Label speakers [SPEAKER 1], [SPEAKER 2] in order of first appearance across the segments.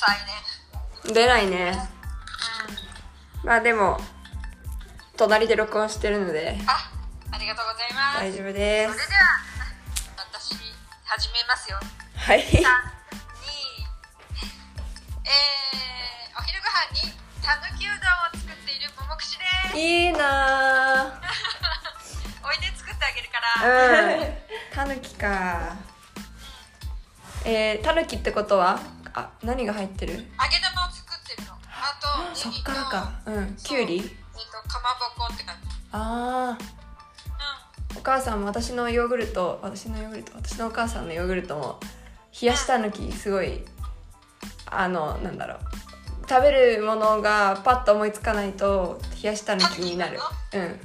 [SPEAKER 1] さいね。
[SPEAKER 2] 出ないね。まあでも隣で録音してるので
[SPEAKER 1] あありがとうございます。
[SPEAKER 2] 大丈夫で
[SPEAKER 1] それ
[SPEAKER 2] す
[SPEAKER 1] では私始めますよ。
[SPEAKER 2] はい。
[SPEAKER 1] 3 2えー、お昼ご飯にたぬきうどんを作っているももくしです。
[SPEAKER 2] いいな
[SPEAKER 1] おいで作ってあげるか
[SPEAKER 2] ー
[SPEAKER 1] ら、
[SPEAKER 2] うん。たぬきか。えー、たぬきってことは？あ何が入ってる？
[SPEAKER 1] 揚げ玉を作ってるの。あと
[SPEAKER 2] そっからか。うん。きゅうり？
[SPEAKER 1] えっ、とかまぼこって感じ。
[SPEAKER 2] ああお母さんも私のヨーグルト私のヨーグルト？私のお母さんのヨーグルトも冷やしたぬきすごいあのなんだろう。食べるものがパッと思いつかないと冷やしたぬきになる。うん。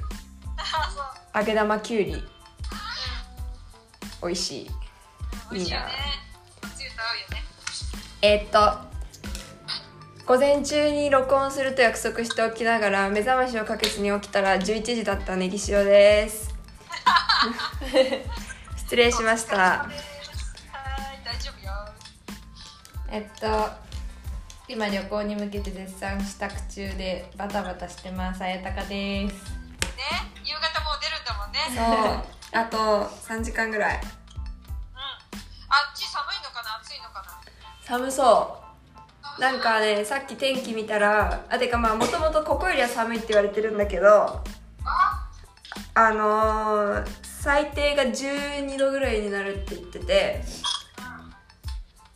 [SPEAKER 2] 揚げ玉きゅうり。美味しい。
[SPEAKER 1] い
[SPEAKER 2] いいなえーっと午前中に録音すると約束しておきながら目覚ましをかけずに起きたら11時だったネギ塩です。失礼しました。
[SPEAKER 1] はい大丈夫よ。
[SPEAKER 3] えっと今旅行に向けて絶賛支度中でバタバタしてます。あやたかです。
[SPEAKER 1] ね夕方もう出るんだもんね。
[SPEAKER 2] そう。あと3時間ぐらい
[SPEAKER 1] 寒
[SPEAKER 2] そう。なんかねさっき天気見たらあてかまあもともとここよりは寒いって言われてるんだけど
[SPEAKER 1] あ
[SPEAKER 2] あのー、最低が12度ぐらいになるって言ってて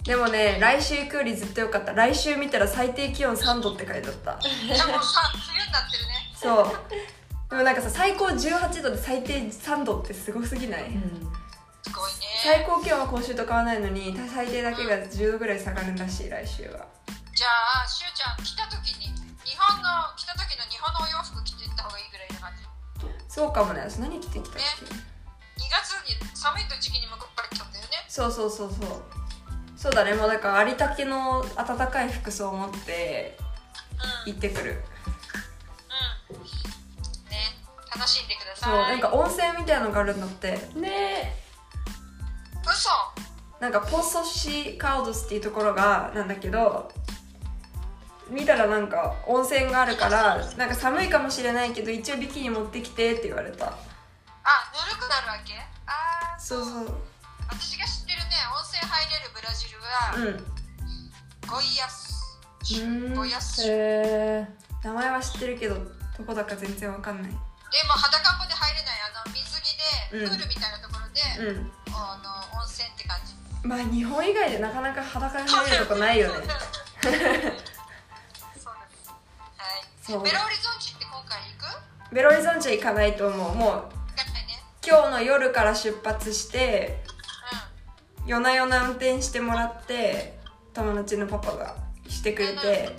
[SPEAKER 2] でもね来週行くよりずっとよかった。来週見たら最低気温3度って書いてあった。
[SPEAKER 1] じゃあもうさ冬になってるね。
[SPEAKER 2] そう。でもなんかさ最高18度で最低3度ってすごすぎない、
[SPEAKER 3] うん。
[SPEAKER 1] すごいね
[SPEAKER 2] 最高気温は今週と変わらないのに最低だけが10度ぐらい下がるらしい来週は。
[SPEAKER 1] じゃあしゅうちゃん来た時に日本の来た時の日本のお洋服着ていった方がいいぐらいな感じ。
[SPEAKER 2] そうかもね。私何着てきたっけ、
[SPEAKER 1] 2月に寒い時期に向こうから来たんだよね。
[SPEAKER 2] そうそうそうそう。そうだね。もうだからありったけの暖かい服装を持って
[SPEAKER 1] うん。
[SPEAKER 2] 行ってくる。
[SPEAKER 1] うん。ね。楽しんでくださ
[SPEAKER 2] そう
[SPEAKER 1] い
[SPEAKER 2] なんか温泉みたいなのがあるんだって。
[SPEAKER 3] ね。
[SPEAKER 1] 嘘
[SPEAKER 2] なんかポソシカウドスっていうところがなんだけど見たらなんか温泉があるからなんか寒いかもしれないけど一応ビキニ持ってきてって言われた。
[SPEAKER 1] あぬるくなるわけ？あー
[SPEAKER 2] そうそう。
[SPEAKER 1] 私が知ってるね温泉入れるブラジルは、
[SPEAKER 2] うん。
[SPEAKER 1] ゴイアス。
[SPEAKER 2] うーん。
[SPEAKER 1] ゴイアス。
[SPEAKER 3] へ
[SPEAKER 1] で
[SPEAKER 3] え
[SPEAKER 2] 名前は知ってるけどどこだか全然わかんない。
[SPEAKER 1] も裸んぼで入れないあの水着で、
[SPEAKER 2] うん。
[SPEAKER 1] プールみたいなところで、
[SPEAKER 2] うん。
[SPEAKER 1] あの温泉って感じ
[SPEAKER 2] まあ日本以外でなかなか裸に入れるとこないよね。
[SPEAKER 1] そうです。はい。
[SPEAKER 2] そう。
[SPEAKER 1] ベロオリゾンチって今回行く？
[SPEAKER 2] ベロリゾンチは行かないと思う。もう今日の夜から出発して夜な夜な運転してもらって友達のパパがしてくれて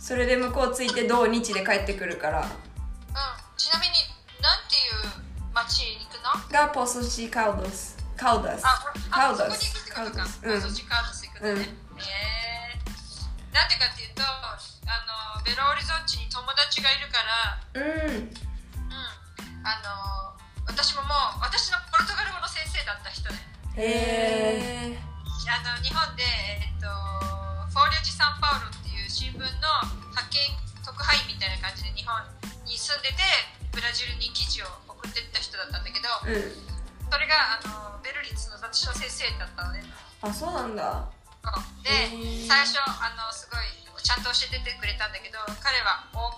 [SPEAKER 2] それで向こう着いて土日で帰ってくるから。
[SPEAKER 1] うん、うん、ちなみになんていう町に行くの？
[SPEAKER 2] がポソシカウドスカウダス
[SPEAKER 1] あ
[SPEAKER 2] カウダスカウダスうん
[SPEAKER 1] そっちカウダス行くのね、
[SPEAKER 2] うん
[SPEAKER 1] なんでかっていうとあのベロオリゾンチに友達がいるから
[SPEAKER 2] うん
[SPEAKER 1] うんあの私ももう私のポルトガル語の先生だった人ね
[SPEAKER 2] へえ
[SPEAKER 1] あの日本で、えっと、フォーリオジ・サンパウロっていう新聞の派遣特派員みたいな感じで日本に住んでてブラジルに記事を送ってった人だったんだけど
[SPEAKER 2] うん
[SPEAKER 1] それがあのベルリッツの私の先生だったのね。
[SPEAKER 2] あそうなんだ。
[SPEAKER 1] で最初あのすごいちゃんと教えててくれたんだけど彼はお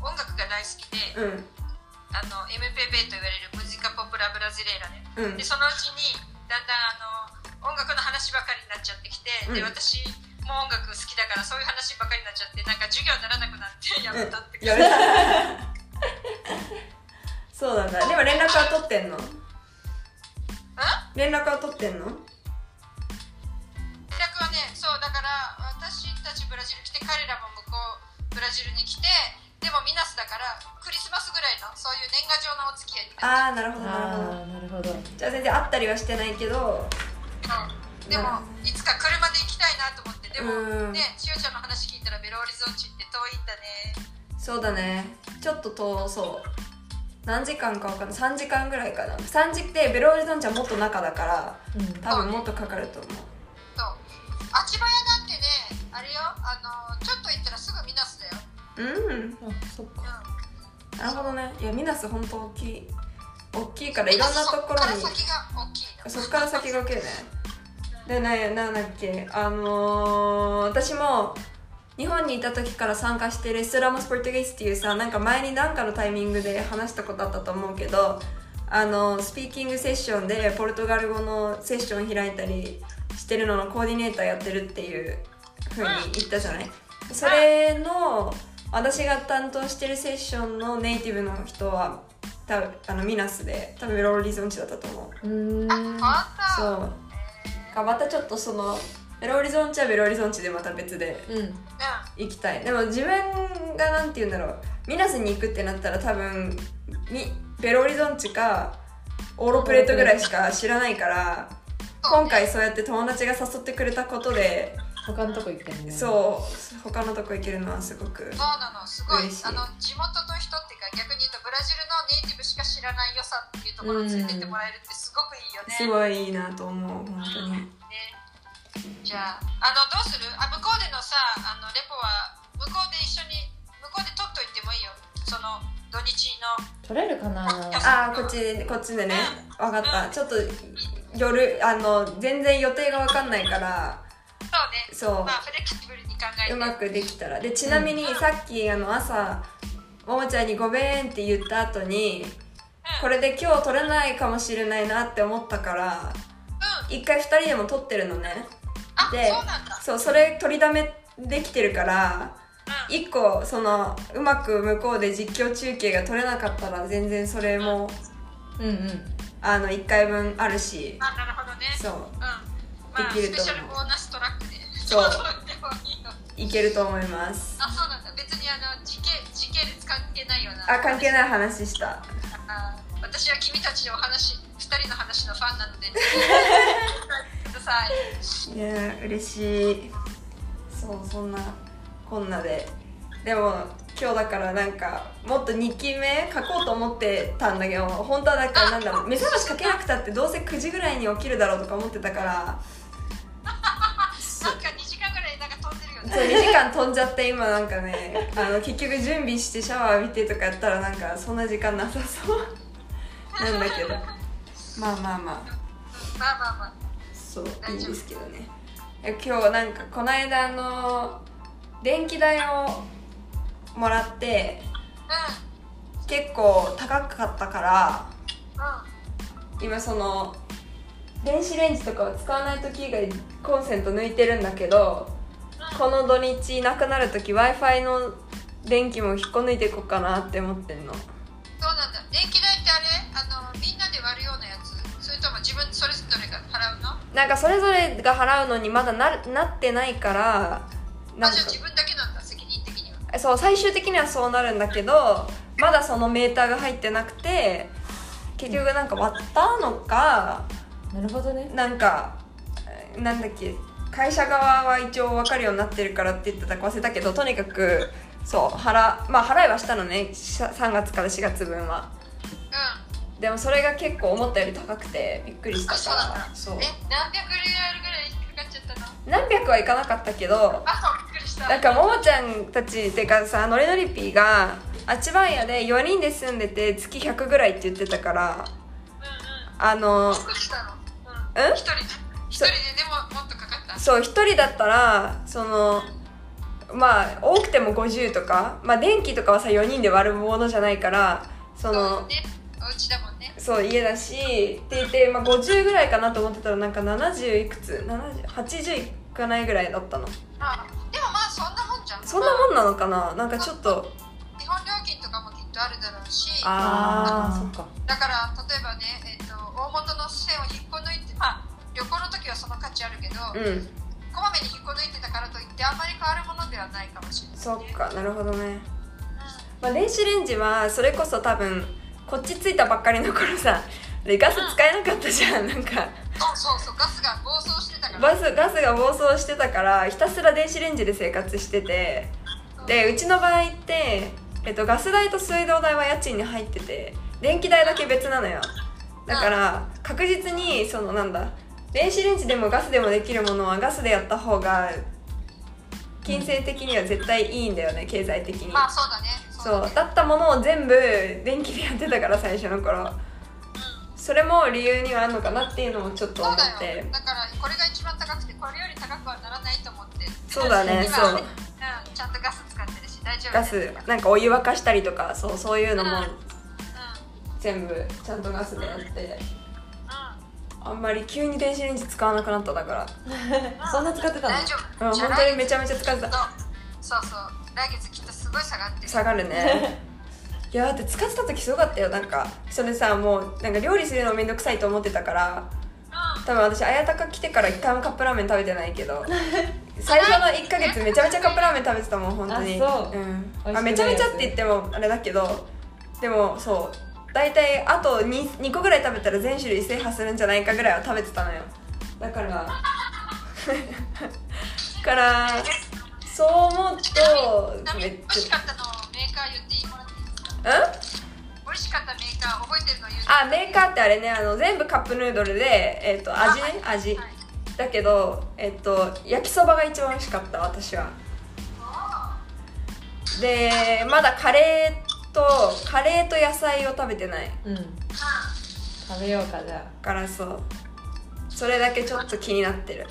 [SPEAKER 1] 音楽が大好きで
[SPEAKER 2] うん。
[SPEAKER 1] あの MPB と言われるムジカ・ポプラ・ブラジレーラね。
[SPEAKER 2] うん。
[SPEAKER 1] でそのうちにだんだんあの音楽の話ばかりになっちゃってきて、で
[SPEAKER 2] うん。
[SPEAKER 1] 私も音楽好きだからそういう話ばかりになっちゃってなんか授業にならなくなってやめたって。
[SPEAKER 2] やめた。そうなんだ。でも連絡は取ってんの？連絡は取ってんの？
[SPEAKER 1] 連絡はねそうだから私たちブラジル来て彼らも向こうブラジルに来てでもミナスだからクリスマスぐらいのそういう年賀状のお付き合いに
[SPEAKER 2] ああなるほどなるほど。
[SPEAKER 3] なるほど。
[SPEAKER 2] じゃあ全然会ったりはしてないけど。
[SPEAKER 1] たう。んでもいつか車で行きたいなと思ってでも
[SPEAKER 2] うん。
[SPEAKER 1] ねしおちゃんの話聞いたらベロオリゾンチって遠いんだね。
[SPEAKER 2] そうだね。ちょっと遠そう何時間か分かんない。3時間ぐらいかな。3時ってベロオリゾンチはもっと中だから
[SPEAKER 3] うん。
[SPEAKER 2] 多分もっとかかると思う。
[SPEAKER 1] そう。あちばやなんてねあれよ。あのちょっと行ったらすぐミナスだよ。
[SPEAKER 2] うん。
[SPEAKER 3] あそっか。
[SPEAKER 1] うん。
[SPEAKER 2] なるほどね。いやミナス本当大きい。大きいからいろんなところに。
[SPEAKER 1] そっから先が大きいの。
[SPEAKER 2] そっから先が大きいね。でねなんだっけ。あのー私も日本にいた時から参加してるストラモス・ポルトゲイスっていうさなんか前に何かのタイミングで話したことあったと思うけどあのスピーキングセッションでポルトガル語のセッション開いたりしてるののコーディネーターやってるっていうふうに言ったじゃない？それの私が担当してるセッションのネイティブの人は多分あのミナスで多分ベローリゾンチだったと思う。
[SPEAKER 3] うーん
[SPEAKER 2] そう。かまたちょっとそのベロオリゾンチはベロオリゾンチでまた別で
[SPEAKER 3] うん。
[SPEAKER 1] う
[SPEAKER 2] 行きたい。でも自分がなんて言うんだろう。ミナスに行くってなったら多分みベロオリゾンチかオーロプレートぐらいしか知らないから今回そうやって友達が誘ってくれたことで
[SPEAKER 3] 他のとこ行ってんね。
[SPEAKER 2] そう他のとこ行けるのはすごく
[SPEAKER 1] そうなのすごい。
[SPEAKER 2] 嬉しい。
[SPEAKER 1] あの地元の人っていうか逆に言うとブラジルのネイティブしか知らない良さっていうところに連れてってもらえるってすごくいいよね。
[SPEAKER 2] すごいいいなと思う本当に。
[SPEAKER 1] ねじゃああのどうする？あ向こうでのさあのレポは向こうで一緒に向こうで撮っといてもいいよ。その土日の。
[SPEAKER 3] 取れるかな？
[SPEAKER 2] ああこっちこっちでね。分かった。ちょっと夜あの全然予定が分かんないから。
[SPEAKER 1] そうね。
[SPEAKER 2] そう。
[SPEAKER 1] まあフレキシブルに考えて。
[SPEAKER 2] うまくできたら。でちなみにさっきあの朝ももちゃんに「ごめん」って言った後にこれで今日撮れないかもしれないなって思ったから
[SPEAKER 1] うん。
[SPEAKER 2] 一回2人でも撮ってるのね。
[SPEAKER 1] あ
[SPEAKER 2] で
[SPEAKER 1] そう
[SPEAKER 2] それ取りだめできてるから
[SPEAKER 1] うん。
[SPEAKER 2] 1個そのうまく向こうで実況中継が取れなかったら全然それも
[SPEAKER 3] うん。うん
[SPEAKER 2] あの1回分あるし
[SPEAKER 1] あなるほどね。
[SPEAKER 2] そう。
[SPEAKER 1] うん。まあ
[SPEAKER 2] できると思う。
[SPEAKER 1] スペシャルボーナストラックで。
[SPEAKER 2] そう。
[SPEAKER 1] い
[SPEAKER 2] けると思います。
[SPEAKER 1] あそうなんだ。別にあの時系時系列関係ないような。
[SPEAKER 2] あ関係ない話した。
[SPEAKER 1] あ私は君たちのお話二人の話のファンなので さい。
[SPEAKER 2] いやー嬉しい。そうそんなこんなで。でも今日だからなんかもっと2期目書こうと思ってたんだけど本当はだからなんだろう目覚ましかけなくたってどうせ9時ぐらいに起きるだろうとか思ってたから。
[SPEAKER 1] なんか2時間ぐらいなんか飛んでるよね。
[SPEAKER 2] そう2時間飛んじゃって今なんかねあの結局準備してシャワー浴びてとかやったらなんかそんな時間なさそう。なんだけど。まあまあまあ。
[SPEAKER 1] まあまあまあ
[SPEAKER 2] そういいですけどね。え今日なんかこの間あの電気代をもらって
[SPEAKER 1] う
[SPEAKER 2] 結構高かったから今その電子レンジとかを使わない時以外コンセント抜いてるんだけどこの土日なくなる時 w i f i の電気も引っこ抜いていこうかなって思ってんの
[SPEAKER 1] なん
[SPEAKER 2] かそれぞれが払うのにまだななってないからなんか。
[SPEAKER 1] あじゃあ自分だけなんだ責任的には。
[SPEAKER 2] そう最終的にはそうなるんだけどまだそのメーターが入ってなくて結局なんか割ったのか
[SPEAKER 3] なるほどね。
[SPEAKER 2] なんかえーなんだっけ会社側は一応分かるようになってるからって言ってたか忘れたけどとにかくそう払まあ払いはしたのねし3月から4月分は。
[SPEAKER 1] うん
[SPEAKER 2] でもそれが結構思ったより高くてびっくりした。からそう。
[SPEAKER 1] え何百リアルぐらい引っかかっちゃったの？
[SPEAKER 2] 何百はいかなかったけど
[SPEAKER 1] あそうびっくりした。
[SPEAKER 2] なんかももちゃんたちってかさノリノリピーがあちばんやで4人で住んでて月100ぐらいって言ってたから
[SPEAKER 1] うんうん。
[SPEAKER 2] あのうん。
[SPEAKER 1] 一人で。一人ででももっとかかった。
[SPEAKER 2] そう1人だったらそのまあ多くても50とかまあ電気とかはさ4人で割るものじゃないからその
[SPEAKER 1] ねお家だもんね。
[SPEAKER 2] そう家だしって言って、まあ、50ぐらいかなと思ってたらなんか70いくつ？7080いかないぐらいだったの。
[SPEAKER 1] あでもまあそんなもんじゃん。
[SPEAKER 2] そんなもんなのかな？なんかちょっと。
[SPEAKER 1] 日本料金とかもきっとあるだろうし。
[SPEAKER 2] あー
[SPEAKER 3] そっか。
[SPEAKER 1] だから例えばね、えっと大元の線を引っこ抜いてまあ旅行の時はその価値あるけど、
[SPEAKER 2] うん。
[SPEAKER 1] こまめに引っこ抜いてたからといってあんまり変わるものではないかもしれない、ね、
[SPEAKER 2] そっかなるほどね。
[SPEAKER 1] うん。
[SPEAKER 2] まあ、電子レンジはそれこそ多分こっち着いたばっかりの頃さでガス使えなかったじゃんなんか。
[SPEAKER 1] そうそうそうガスが暴走してたから。
[SPEAKER 2] バスガスが暴走してたからひたすら電子レンジで生活してて。でうちの場合って、えっと、ガス代と水道代は家賃に入ってて電気代だけ別なのよ。だから確実にそのなんだ電子レンジでもガスでもできるものはガスでやった方が金銭的には絶対いいんだよね経済的に。
[SPEAKER 1] まあそうだね
[SPEAKER 2] そうだったものを全部電気でやってたから最初の頃。
[SPEAKER 1] うん
[SPEAKER 2] それも理由にはあるのかなっていうのもちょっと思
[SPEAKER 1] そうだ
[SPEAKER 2] って。
[SPEAKER 1] よだからこれが一番高くてこれより高くはならないと思って。
[SPEAKER 2] そうだね
[SPEAKER 1] 今
[SPEAKER 2] そう。
[SPEAKER 1] うん、ちゃんとガス使ってるし大丈夫
[SPEAKER 2] ガスなんかお湯沸かしたりとかそうそういうのも
[SPEAKER 1] うんうん。
[SPEAKER 2] 全部ちゃんとガスでやって。
[SPEAKER 1] う
[SPEAKER 2] あんまり急に電子レンジ使わなくなっただから。
[SPEAKER 3] そんな使ってたの？
[SPEAKER 1] ん大丈
[SPEAKER 2] うん
[SPEAKER 1] 夫じゃあ
[SPEAKER 2] 本当にめちゃめちゃ使ってた。
[SPEAKER 1] そうそうそう。来月ごい下がってる。
[SPEAKER 2] 下がるね。いやだって使ってた時すごかったよなんか。それさもうなんか料理するのめんどくさいと思ってたから。
[SPEAKER 1] うん。
[SPEAKER 2] 多分私綾鷹来てから一回もカップラーメン食べてないけど。最初の1ヶ月めちゃめちゃカップラーメン食べてたもん本当に。
[SPEAKER 3] う。
[SPEAKER 2] うん。あめちゃめちゃって言ってもあれだけどでもそう大体あと 2, 2個ぐらい食べたら全種類制覇するんじゃないかぐらいは食べてたのよ。だからから そう思うとめっ
[SPEAKER 1] 美味し
[SPEAKER 2] ちゃ
[SPEAKER 1] かったのメーカー言ってもらっていいですか？
[SPEAKER 2] うん
[SPEAKER 1] 美味しかったメーカー覚えてるの言う
[SPEAKER 2] あメーカーってあれねあの全部カップヌードルで、えっと味ね味
[SPEAKER 1] はい
[SPEAKER 2] だけど、えっと焼きそばが一番美味しかった私は。でまだカレーとカレーと野菜を食べてない。
[SPEAKER 3] うん。食べようかじゃ
[SPEAKER 2] からそう。それだけちょっと気になってる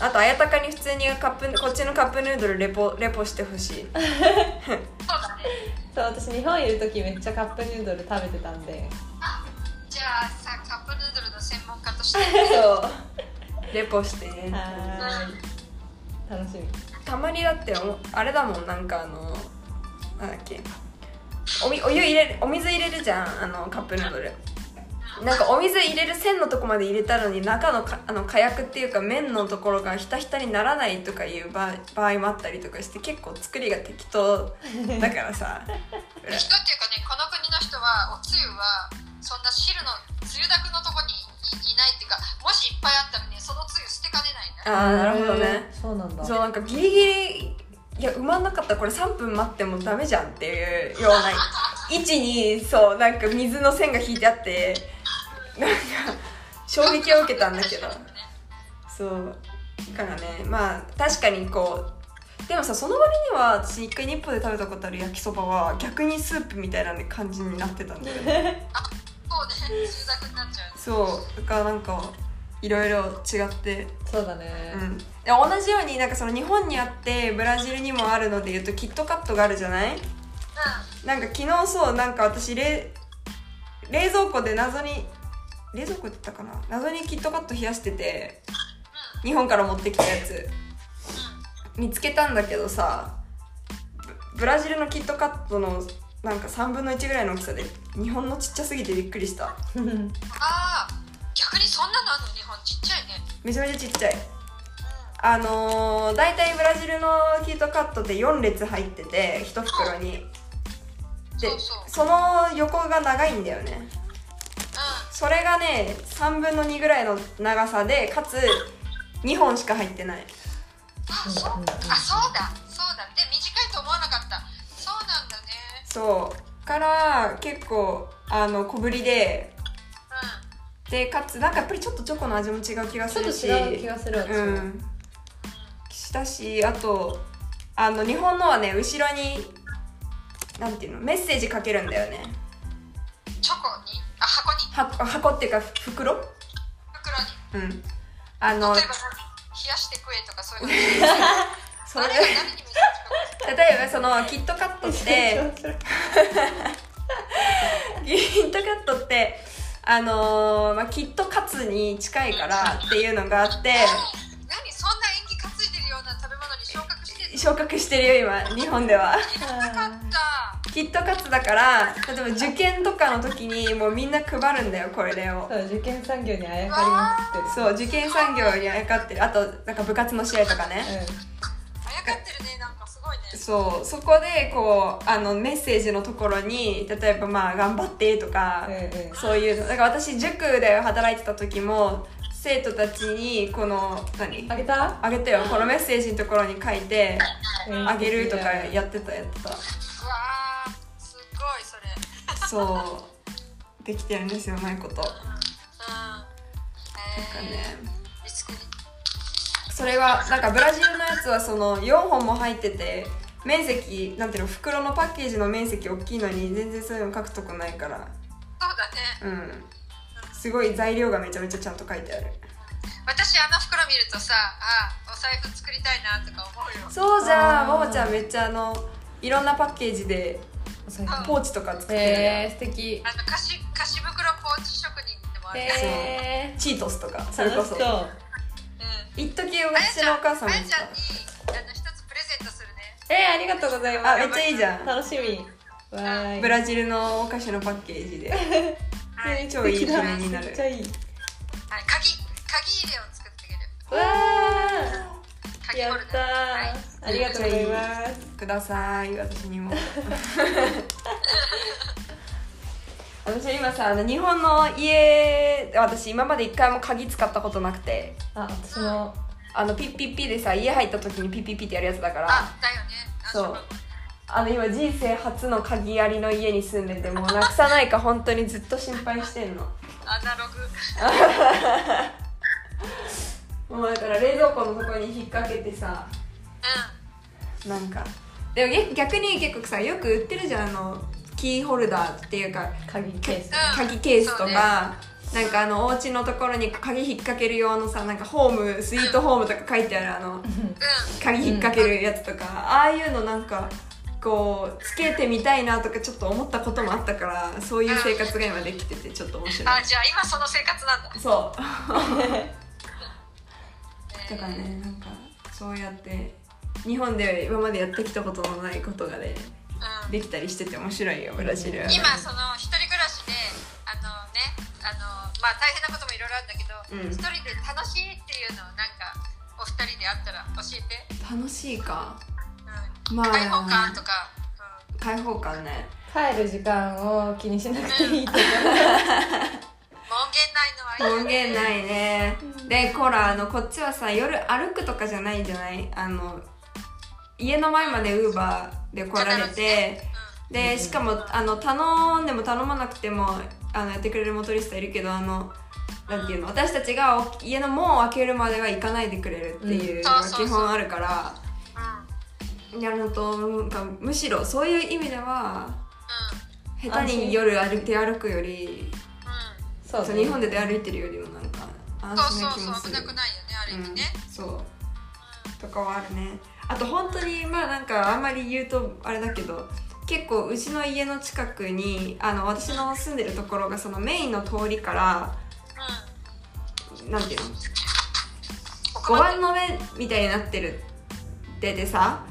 [SPEAKER 2] あと綾鷹に普通にカップこっちのカップヌードルレポレポしてほしい。
[SPEAKER 1] そうだね
[SPEAKER 3] あそう私日本いる時めっちゃカップヌードル食べてたんで。
[SPEAKER 1] あじゃあさカップヌードルの専門家として。
[SPEAKER 2] そう。レポして。ね
[SPEAKER 3] はー。い楽しみ。
[SPEAKER 2] たまにだっておあれだもんなんかあのなんだっけ。おみお湯入れるお水入れるじゃんあのカップヌードルなんかお水入れる線のとこまで入れたのに中のかあの火薬っていうか麺のところがひたひたにならないとかいう場合場合もあったりとかして結構作りが適当。だからさ
[SPEAKER 1] 人っていうかねこの国の人はおつゆはそんな汁のつゆだくのとこにいいないっていうかもしいっぱいあったらねそのつゆ捨てかねないね
[SPEAKER 2] ああなるほどね。
[SPEAKER 3] そうなんだ。
[SPEAKER 2] そうなんかギリギリいや埋まんなかった。らこれ3分待ってもダメじゃんっていうような位置にそうなんか水の線が引いてあってなんか衝撃を受けたんだけど。そう。だからねまあ確かにこうでもさその割には私一回日本で食べたことある焼きそばは逆にスープみたいな感じになってたんだよね。
[SPEAKER 1] そうね。つゆだくになっちゃう
[SPEAKER 2] そう。だからなんかいろいろ違って。
[SPEAKER 3] そうだね。
[SPEAKER 2] うん、で同じようになんかその日本にあってブラジルにもあるのでいうとキットカットがあるじゃない？なんか昨日そうなんか私冷冷蔵庫で謎に冷蔵庫って言ったかな。謎にキットカット冷やしてて日本から持ってきたやつ。見つけたんだけどさブブラジルのキットカットのなんか3分の1ぐらいの大きさで日本のちっちゃすぎてびっくりした。
[SPEAKER 1] ああ逆にそんなのあるの？日本ちっちゃいね。
[SPEAKER 2] めちゃめちゃちっちゃい。あのー、大体ブラジルのキットカットって4列入ってて1袋に。で
[SPEAKER 1] そうそう。
[SPEAKER 2] その横が長いんだよね。
[SPEAKER 1] う
[SPEAKER 2] それがね3分の2ぐらいの長さでかつ2本しか入ってない。
[SPEAKER 1] んあそうだ。そうだ。で短いと思わなかった。そうなんだね。
[SPEAKER 2] そう。から結構あの小ぶりで。
[SPEAKER 1] う
[SPEAKER 2] でかつなんかやっぱりちょっとチョコの味も違う気が
[SPEAKER 3] ちょっと
[SPEAKER 2] するし
[SPEAKER 3] 違う気がする
[SPEAKER 2] うん。したしあとあの日本のはね後ろになんていうのメッセージかけるんだよね。
[SPEAKER 1] んチョコに？あ箱に？
[SPEAKER 2] は箱っていうか袋？
[SPEAKER 1] 袋に。
[SPEAKER 2] うん。あの
[SPEAKER 1] 例えば冷やして食えとかそういうの。
[SPEAKER 2] それ例えばそのキットカットって キットカットってあのーまあ、キットカツに近いからっていうのがあって
[SPEAKER 1] 何？そんな縁起担いでるような食べ物に昇格してる
[SPEAKER 2] 昇格してるよ今日本ではキットカツだから例えば受験とかの時にもうみんな配るんだよこれを。
[SPEAKER 3] そう受験産業にあやかりまくってる。
[SPEAKER 2] そう受験産業にあやかってる。あとなんか部活の試合とかね。
[SPEAKER 1] あやかってるねなんかすごいね。
[SPEAKER 2] そうそこでこうあのメッセージのところに例えばまあ頑張ってとか、
[SPEAKER 3] うんうん。
[SPEAKER 2] そういうの。だから私塾で働いてた時も生徒たちにこの何？
[SPEAKER 3] あげた？
[SPEAKER 2] あげてよ。このメッセージのところに書いて
[SPEAKER 3] うん。
[SPEAKER 2] あげるとかやってたやってた。
[SPEAKER 1] うわそ
[SPEAKER 2] うできてるんですようまいこと。なん。か
[SPEAKER 1] うんえー
[SPEAKER 2] ねそれはなんかブラジルのやつはその4本も入ってて面積なんていうの袋のパッケージの面積大きいのに全然そういうの書くとこないから。
[SPEAKER 1] そうだね。
[SPEAKER 2] うん。すごい材料がめちゃめちゃちゃんと書いてある。
[SPEAKER 1] 私あの袋見るとさあお財布作りたいなとか思うよ。
[SPEAKER 2] そうじゃん。
[SPEAKER 3] あー
[SPEAKER 2] ももちゃんめっちゃあのいろんなパッケージで
[SPEAKER 3] お財布
[SPEAKER 2] ポーチとか作ってるやん、
[SPEAKER 3] えー、素敵。
[SPEAKER 1] あの菓子菓子袋ポーチ職人でもある、
[SPEAKER 3] え
[SPEAKER 2] チートスとか
[SPEAKER 3] ー、
[SPEAKER 2] それこそ。
[SPEAKER 3] 楽しそう。
[SPEAKER 1] うん。
[SPEAKER 2] 一時
[SPEAKER 1] あやちゃん
[SPEAKER 2] 私のお母さんも。
[SPEAKER 1] あや
[SPEAKER 2] 言っ
[SPEAKER 1] ちゃんにあの一つプレゼントするね。
[SPEAKER 3] えー、ありがとうございます。
[SPEAKER 2] あめっちゃいいじゃん。
[SPEAKER 3] 楽しみ。わーい。
[SPEAKER 2] たブラジルのお菓子のパッケージで。
[SPEAKER 1] はい
[SPEAKER 2] 超いい。になる
[SPEAKER 3] めっちゃいい
[SPEAKER 1] はい鍵鍵入れを作ってあげる。
[SPEAKER 3] わー。
[SPEAKER 1] 鍵
[SPEAKER 3] た
[SPEAKER 1] ダー。はい。
[SPEAKER 3] ーありがとうございます。
[SPEAKER 2] ください。私にも。私今さあの日本の家私今まで一回も鍵使ったことなくて。
[SPEAKER 3] あ私も。
[SPEAKER 2] あのピッピッピでさ家入った時にピッピッピってやるやつだから。
[SPEAKER 1] あだよね。あ
[SPEAKER 2] そう。あの今人生初の鍵ありの家に住んでてもうなくさないか本当にずっと心配してんの。
[SPEAKER 1] アナログ。
[SPEAKER 2] もうだから冷蔵庫のとこに引っ掛けてさ
[SPEAKER 1] う
[SPEAKER 2] なんか。でも逆逆に結構さよく売ってるじゃんあのキーホルダーっていうか
[SPEAKER 3] 鍵ケース。
[SPEAKER 1] うん
[SPEAKER 2] 鍵ケースと
[SPEAKER 1] そうね。
[SPEAKER 2] か、なんかあのお家のところに鍵引っ掛ける用のさなんかホームスイートホームとか書いてあるあの鍵引っ掛けるやつとか、ああいうのなんかこうつけてみたいなとかちょっと思ったこともあったからそういう生活が今できててちょっと面白い。
[SPEAKER 1] あじゃあ今その生活なんだ。
[SPEAKER 2] そう。
[SPEAKER 1] ね
[SPEAKER 2] だからねなんかそうやって日本で今までやってきたことのないことがね
[SPEAKER 1] うん。
[SPEAKER 2] できたりしてて面白いよブラジルは、
[SPEAKER 1] 今その一人暮らしであのねあのまあ大変なこともいろいろあるんだけど
[SPEAKER 2] うん。
[SPEAKER 1] 一、人で楽しいっていうのをなんかお二人であったら教えて、
[SPEAKER 2] 楽しいか。
[SPEAKER 1] うん。
[SPEAKER 2] まあ。
[SPEAKER 1] 開放感とか、
[SPEAKER 2] 開放感ね。
[SPEAKER 3] 帰る時間を気にしなくていいとか
[SPEAKER 1] う。ん、門限ないのはいいよ
[SPEAKER 2] 門限ないね。でほらあのこっちはさ夜歩くとかじゃないじゃない？あの家の前までウーバーで来られてでしかもあの頼んでも頼まなくてもあのやってくれるモトリストいるけどあのなんていうの私たちがお家の門を開けるまでは行かないでくれるっていうのが基本あるからやるとなんかむしろそういう意味では
[SPEAKER 1] う
[SPEAKER 2] 下手に夜歩いて歩くより
[SPEAKER 1] ん。
[SPEAKER 3] そうね。
[SPEAKER 2] そう日本で出歩いてるよりもなんか安心な
[SPEAKER 1] そうそう
[SPEAKER 2] 気もする。
[SPEAKER 1] そう危なくないよねある意味ね、
[SPEAKER 2] うん、そうとかはあるね。あと本当にまあなんかあんまり言うとあれだけど結構うちの家の近くにあの私の住んでるところがそのメインの通りから
[SPEAKER 1] うん。
[SPEAKER 2] なんていうの？
[SPEAKER 1] 奥まで
[SPEAKER 2] 5番の目みたいになってるっててさ、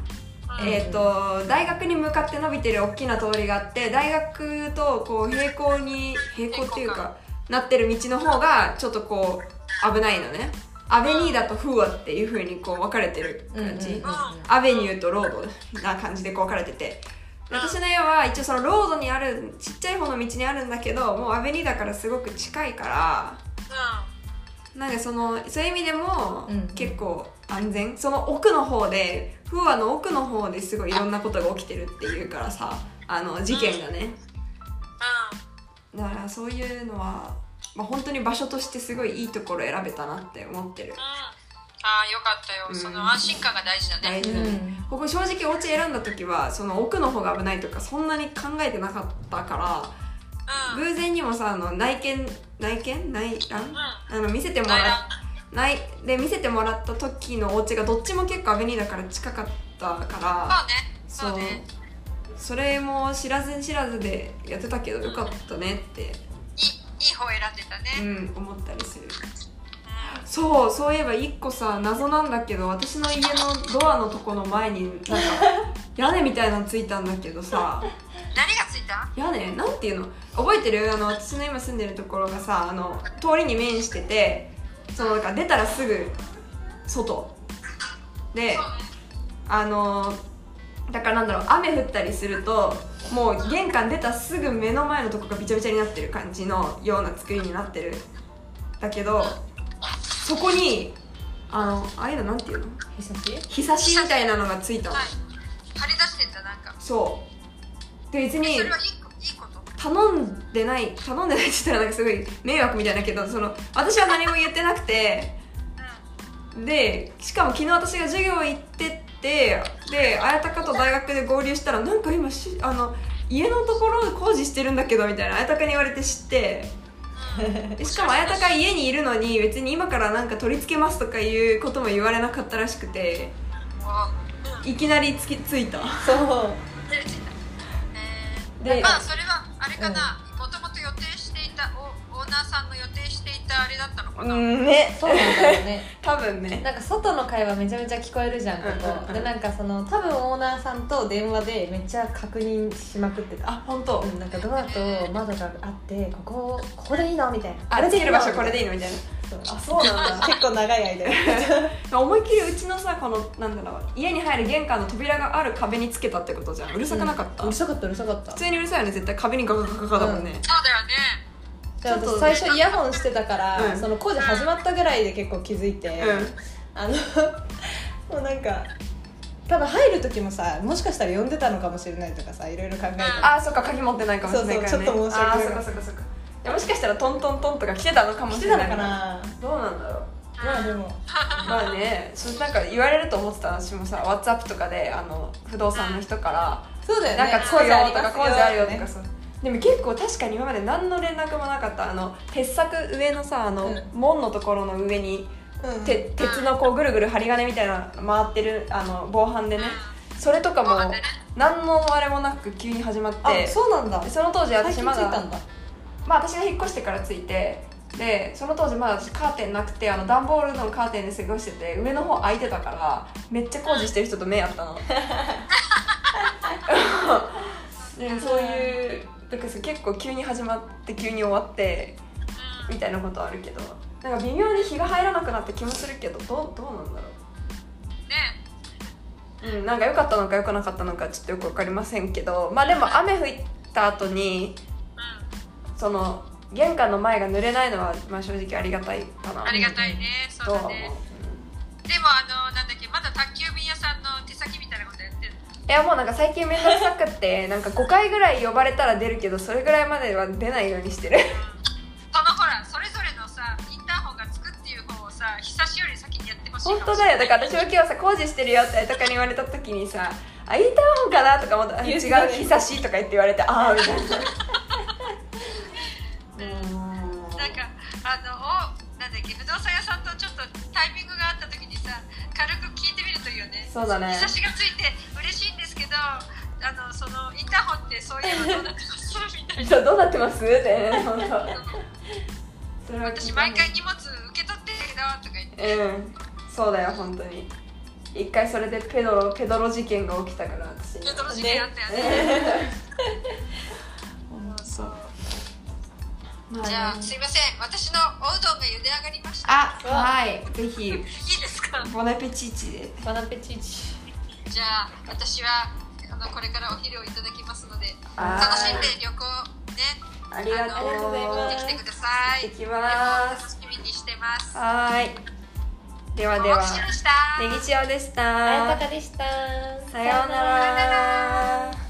[SPEAKER 1] うん。
[SPEAKER 2] えっ、と大学に向かって伸びてる大きな通りがあって大学とこう平行に平行っていうかなってる道の方がちょっとこう危ないのねアベニーダとフーアっていう風にこう分かれてる感じ、
[SPEAKER 3] うんうんうん
[SPEAKER 2] アベニューとロードな感じでこう分かれてて。で私の家は一応そのロードにあるちっちゃい方の道にあるんだけどもうアベニーダからすごく近いからなんかそのそういう意味でも
[SPEAKER 3] うん。
[SPEAKER 2] 結構安全、その奥の方でフーアの奥の方ですごいいろんなことが起きてるっていうからさあの事件がね。
[SPEAKER 1] うん。
[SPEAKER 2] だからそういうのは、まあ、本当に場所としてすごいいいところ選べたなって思ってる。
[SPEAKER 1] うんああよかったよ、
[SPEAKER 2] うん。
[SPEAKER 1] その安心感が大事だね。
[SPEAKER 2] 大事だね、
[SPEAKER 3] うん。
[SPEAKER 2] ここ正直お家選んだ時はその奥の方が危ないとかそんなに考えてなかったから偶然にもさあの内見内見？内覧？あの見せてもらっないで見せてもらった時のお家がどっちも結構アベニーダから近かったから
[SPEAKER 1] そうね。そうね。
[SPEAKER 2] それも知らず知らずでやってたけどよかったねって、
[SPEAKER 1] いい方選んでたね、
[SPEAKER 2] うん、思ったりする。
[SPEAKER 1] うん
[SPEAKER 2] そうそういえば一個さ謎なんだけど私の家のドアのとこの前になんか屋根みたいなのついたんだけどさ。
[SPEAKER 1] 何がついた？
[SPEAKER 2] 屋根？なんていうの？覚えてる？あの私の今住んでるところがさあの通りに面しててそのなんか出たらすぐ外。であのだからなんだろう雨降ったりするともう玄関出たすぐ目の前のとこがびちゃびちゃになってる感じのような作りになってる。だけどそこにあのああいうのなんていうの？
[SPEAKER 3] ひさし？
[SPEAKER 2] 日差しみたいなのがついたの。
[SPEAKER 1] はい。張り出してんだなんか。
[SPEAKER 2] そう。で別
[SPEAKER 1] え
[SPEAKER 2] に頼んでない頼んでないって言ったらなんかすごい迷惑みたいだけどその私は何も言ってなくて。
[SPEAKER 1] う
[SPEAKER 2] でしかも昨日私が授業行ってってで綾鷹と大学で合流したらなんか今しあの家のところ工事してるんだけどみたいな綾鷹に言われて知って。でしかも綾鷹家にいるのに別に今からなんか取り付けますとかいうことも言われなかったらしくて。いきなりつきついた。
[SPEAKER 3] そう。
[SPEAKER 2] で
[SPEAKER 1] ー、まあそれはあれかな。もとたあれだったのかな、
[SPEAKER 2] うんね。
[SPEAKER 3] そうなんだよね。
[SPEAKER 2] 多分ね。
[SPEAKER 3] なんか外の会話めちゃめちゃ聞こえるじゃんこ
[SPEAKER 2] うんうんうん。
[SPEAKER 3] こでなんかその多分オーナーさんと電話でめっちゃ確認しまくってた。
[SPEAKER 2] あ本当。
[SPEAKER 3] うんなんかドアと窓があってここここでいいの？みたいな。
[SPEAKER 2] あれできる場所これでいい
[SPEAKER 3] の？
[SPEAKER 2] のみたいな。
[SPEAKER 3] そう。
[SPEAKER 2] あそうなんだ。
[SPEAKER 3] 結構長い間。
[SPEAKER 2] 思いっきりうちのさこのなんだろう家に入る玄関の扉がある壁につけたってことじゃん。うるさくなかった、
[SPEAKER 3] うるさかったうるさかった。
[SPEAKER 2] 普通にうるさいよね絶対。壁にガガガガガだもんね、
[SPEAKER 1] そうだよね
[SPEAKER 3] じゃあ
[SPEAKER 2] ちょっと
[SPEAKER 3] 最初イヤホンしてたから、
[SPEAKER 2] うん。
[SPEAKER 3] その工事始まったぐらいで結構気づいて、
[SPEAKER 2] うん。
[SPEAKER 3] あの もうなんか多分入る時もさもしかしたら呼んでたのかもしれないとかさいろいろ考えた
[SPEAKER 2] あーそっか鍵持ってないかもしれないからね。
[SPEAKER 3] そうそうちょっと申し訳ない。
[SPEAKER 2] あーそっかそっかそっか。いやもしかしたらトントントンとか来てたのかも
[SPEAKER 3] 来
[SPEAKER 2] してれない
[SPEAKER 3] たのかな？
[SPEAKER 2] どうなんだろう。
[SPEAKER 3] まあでも。
[SPEAKER 2] まあねそうなんか言われると思ってた私もさ WhatsApp とかであの不動産の人から
[SPEAKER 3] そうだよね。
[SPEAKER 2] なんか工事あるとか
[SPEAKER 3] 工事
[SPEAKER 2] あるよと
[SPEAKER 3] ね
[SPEAKER 2] かさでも結構確かに今まで何の連絡もなかった。あの鉄柵上のさあの、
[SPEAKER 3] うん。
[SPEAKER 2] 門のところの上に
[SPEAKER 3] うん
[SPEAKER 2] て鉄のこうぐるぐる針金みたいな回ってるあの防犯でね。それとかも何のあれもなく急に始まって。
[SPEAKER 3] あそうなんだ。
[SPEAKER 2] でその当時私まだまあ私が引っ越してからついてでその当時まだ私カーテンなくてあの段ボールのカーテンで過ごしてて上の方開いてたからめっちゃ工事してる人と目合ったの。でそういうだからさ結構急に始まって急に終わってみたいなことあるけどなんか微妙に日が入らなくなった気もするけどどうどうなんだろ
[SPEAKER 1] ね。
[SPEAKER 2] ううんなんか良かったのか良くなかったのかちょっとよく分かりませんけどまあでも雨降った後に
[SPEAKER 1] う
[SPEAKER 2] その玄関の前が濡れないのは、まあ、正直ありがたいかな。
[SPEAKER 1] んありがたいね。そうだね。でもあのなんだっけまだ宅急便屋さんの手先いや
[SPEAKER 2] もうなんか最近面倒くさくって なんか5回ぐらい呼ばれたら出るけどそれぐらいまでは出ないようにしてる。
[SPEAKER 1] そのほらそれぞれのさインターホンがつくっていう方をさ久しより先にやってほしい
[SPEAKER 2] 本当だよ。だから私も今日さ工事してるよってとかに言われた時にさ「あインターホンかな?」とか思った。ら「違う
[SPEAKER 3] 言ってたね
[SPEAKER 2] 日差し」とか言って言われて「ああ」みたいな。
[SPEAKER 1] なんかあのおなんだっけ不動産屋さんとちょっとタイミングがあった時にさ軽く聞いてみるといいよね。
[SPEAKER 2] そうだね。
[SPEAKER 1] 日差しがついてあのそのインターホンってそういうのどうなってます？みたいな。
[SPEAKER 2] そうどうなってます？ってね本当それは
[SPEAKER 1] 私毎回荷物受け取ってるけどとか言って。
[SPEAKER 2] うんそうだよ本当に。一回それでペドロペドロ事件が起きたから私に
[SPEAKER 1] ペドロ事件あったよね。
[SPEAKER 2] そうま
[SPEAKER 1] じゃあ
[SPEAKER 2] ね
[SPEAKER 1] すいません。私のおうどんが茹で上がりました。
[SPEAKER 2] あはい。ぜひ。
[SPEAKER 1] いいですか？
[SPEAKER 2] ボナペチーチで。
[SPEAKER 3] バナペチーチ。
[SPEAKER 1] じゃあ私はあのこれからお昼をいただきますので
[SPEAKER 2] はい
[SPEAKER 1] 楽しんで旅行ね
[SPEAKER 2] ありがとう。
[SPEAKER 3] ございます
[SPEAKER 1] 行ってきてください。
[SPEAKER 2] 行きます。
[SPEAKER 1] 楽しみにしてます。
[SPEAKER 2] はーい。ではでは。ネギチオでした。
[SPEAKER 3] あやたかでした。
[SPEAKER 2] さようなら